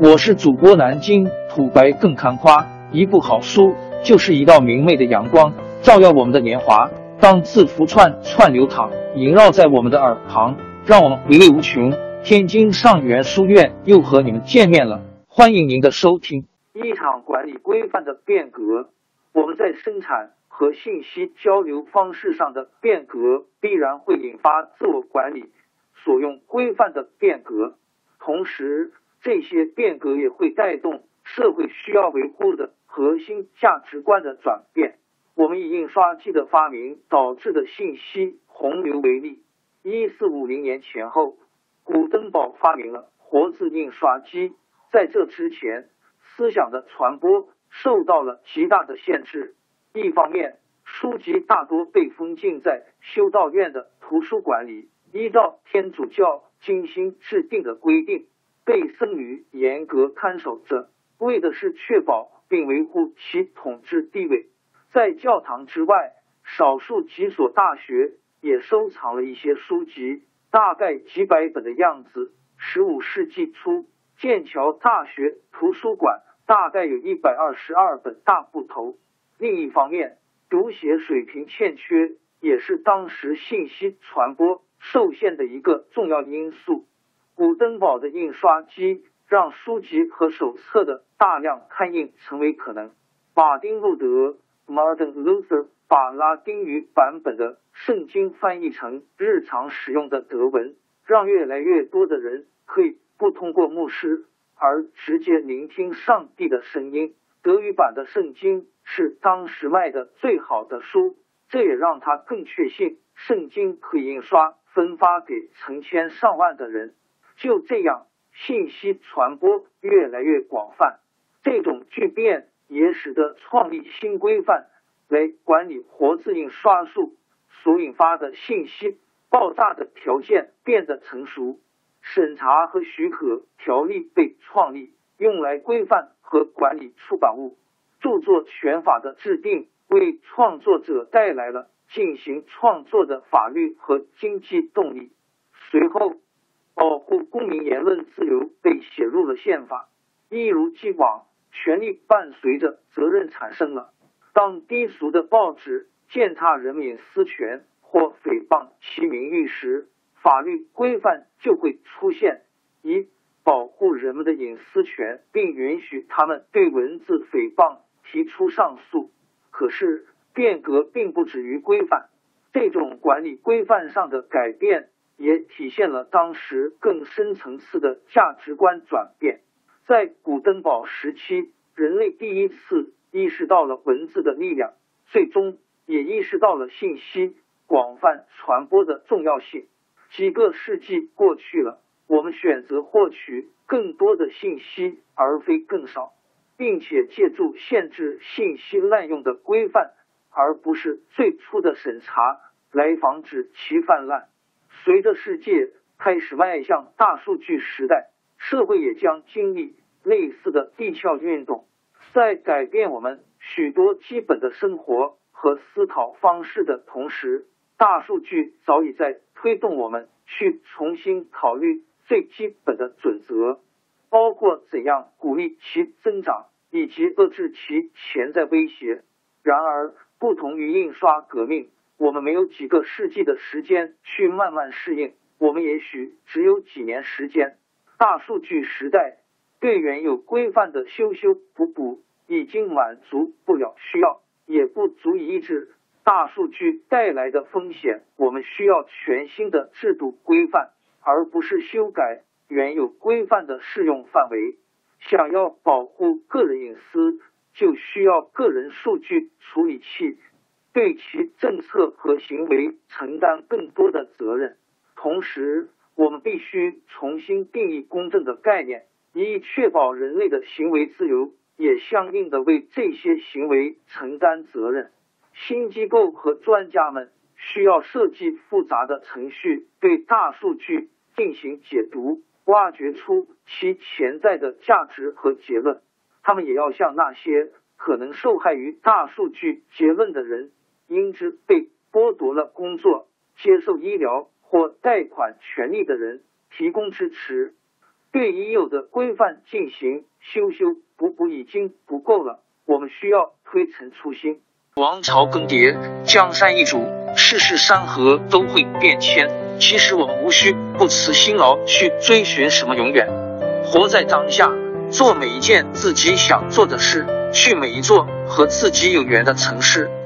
我是主播南京土白更看花，一部好书就是一道明媚的阳光，照耀我们的年华。当字符串串流淌，萦绕在我们的耳旁，让我们回味无穷。天津上元书院又和你们见面了，欢迎您的收听。一场管理规范的变革，我们在生产和信息交流方式上的变革，必然会引发自我管理所用规范的变革，同时。这些变革也会带动社会需要维护的核心价值观的转变。我们以印刷机的发明导致的信息洪流为例，一四五零年前后，古登堡发明了活字印刷机。在这之前，思想的传播受到了极大的限制。一方面，书籍大多被封禁在修道院的图书馆里，依照天主教精心制定的规定。被僧侣严格看守着，为的是确保并维护其统治地位。在教堂之外，少数几所大学也收藏了一些书籍，大概几百本的样子。十五世纪初，剑桥大学图书馆大概有一百二十二本大部头。另一方面，读写水平欠缺也是当时信息传播受限的一个重要因素。古登堡的印刷机让书籍和手册的大量刊印成为可能。马丁路德 （Martin Luther） 把拉丁语版本的圣经翻译成日常使用的德文，让越来越多的人可以不通过牧师而直接聆听上帝的声音。德语版的圣经是当时卖的最好的书，这也让他更确信圣经可以印刷分发给成千上万的人。就这样，信息传播越来越广泛。这种巨变也使得创立新规范来管理活字印刷术所引发的信息爆炸的条件变得成熟。审查和许可条例被创立，用来规范和管理出版物。著作权法的制定为创作者带来了进行创作的法律和经济动力。随后。公民言论自由被写入了宪法，一如既往，权利伴随着责任产生了。当低俗的报纸践踏人民隐私权或诽谤其名誉时，法律规范就会出现，以保护人们的隐私权，并允许他们对文字诽谤提出上诉。可是，变革并不止于规范，这种管理规范上的改变。也体现了当时更深层次的价值观转变。在古登堡时期，人类第一次意识到了文字的力量，最终也意识到了信息广泛传播的重要性。几个世纪过去了，我们选择获取更多的信息，而非更少，并且借助限制信息滥用的规范，而不是最初的审查，来防止其泛滥。随着世界开始迈向大数据时代，社会也将经历类似的地壳运动。在改变我们许多基本的生活和思考方式的同时，大数据早已在推动我们去重新考虑最基本的准则，包括怎样鼓励其增长以及遏制其潜在威胁。然而，不同于印刷革命。我们没有几个世纪的时间去慢慢适应，我们也许只有几年时间。大数据时代对原有规范的修修补补已经满足不了需要，也不足以抑制大数据带来的风险。我们需要全新的制度规范，而不是修改原有规范的适用范围。想要保护个人隐私，就需要个人数据处理器。对其政策和行为承担更多的责任。同时，我们必须重新定义公正的概念，以确保人类的行为自由，也相应的为这些行为承担责任。新机构和专家们需要设计复杂的程序，对大数据进行解读，挖掘出其潜在的价值和结论。他们也要向那些可能受害于大数据结论的人。因之被剥夺了工作、接受医疗或贷款权利的人提供支持。对已有的规范进行修修补补已经不够了，我们需要推陈出新。王朝更迭，江山易主，世事山河都会变迁。其实我们无需不辞辛劳去追寻什么永远，活在当下，做每一件自己想做的事，去每一座和自己有缘的城市，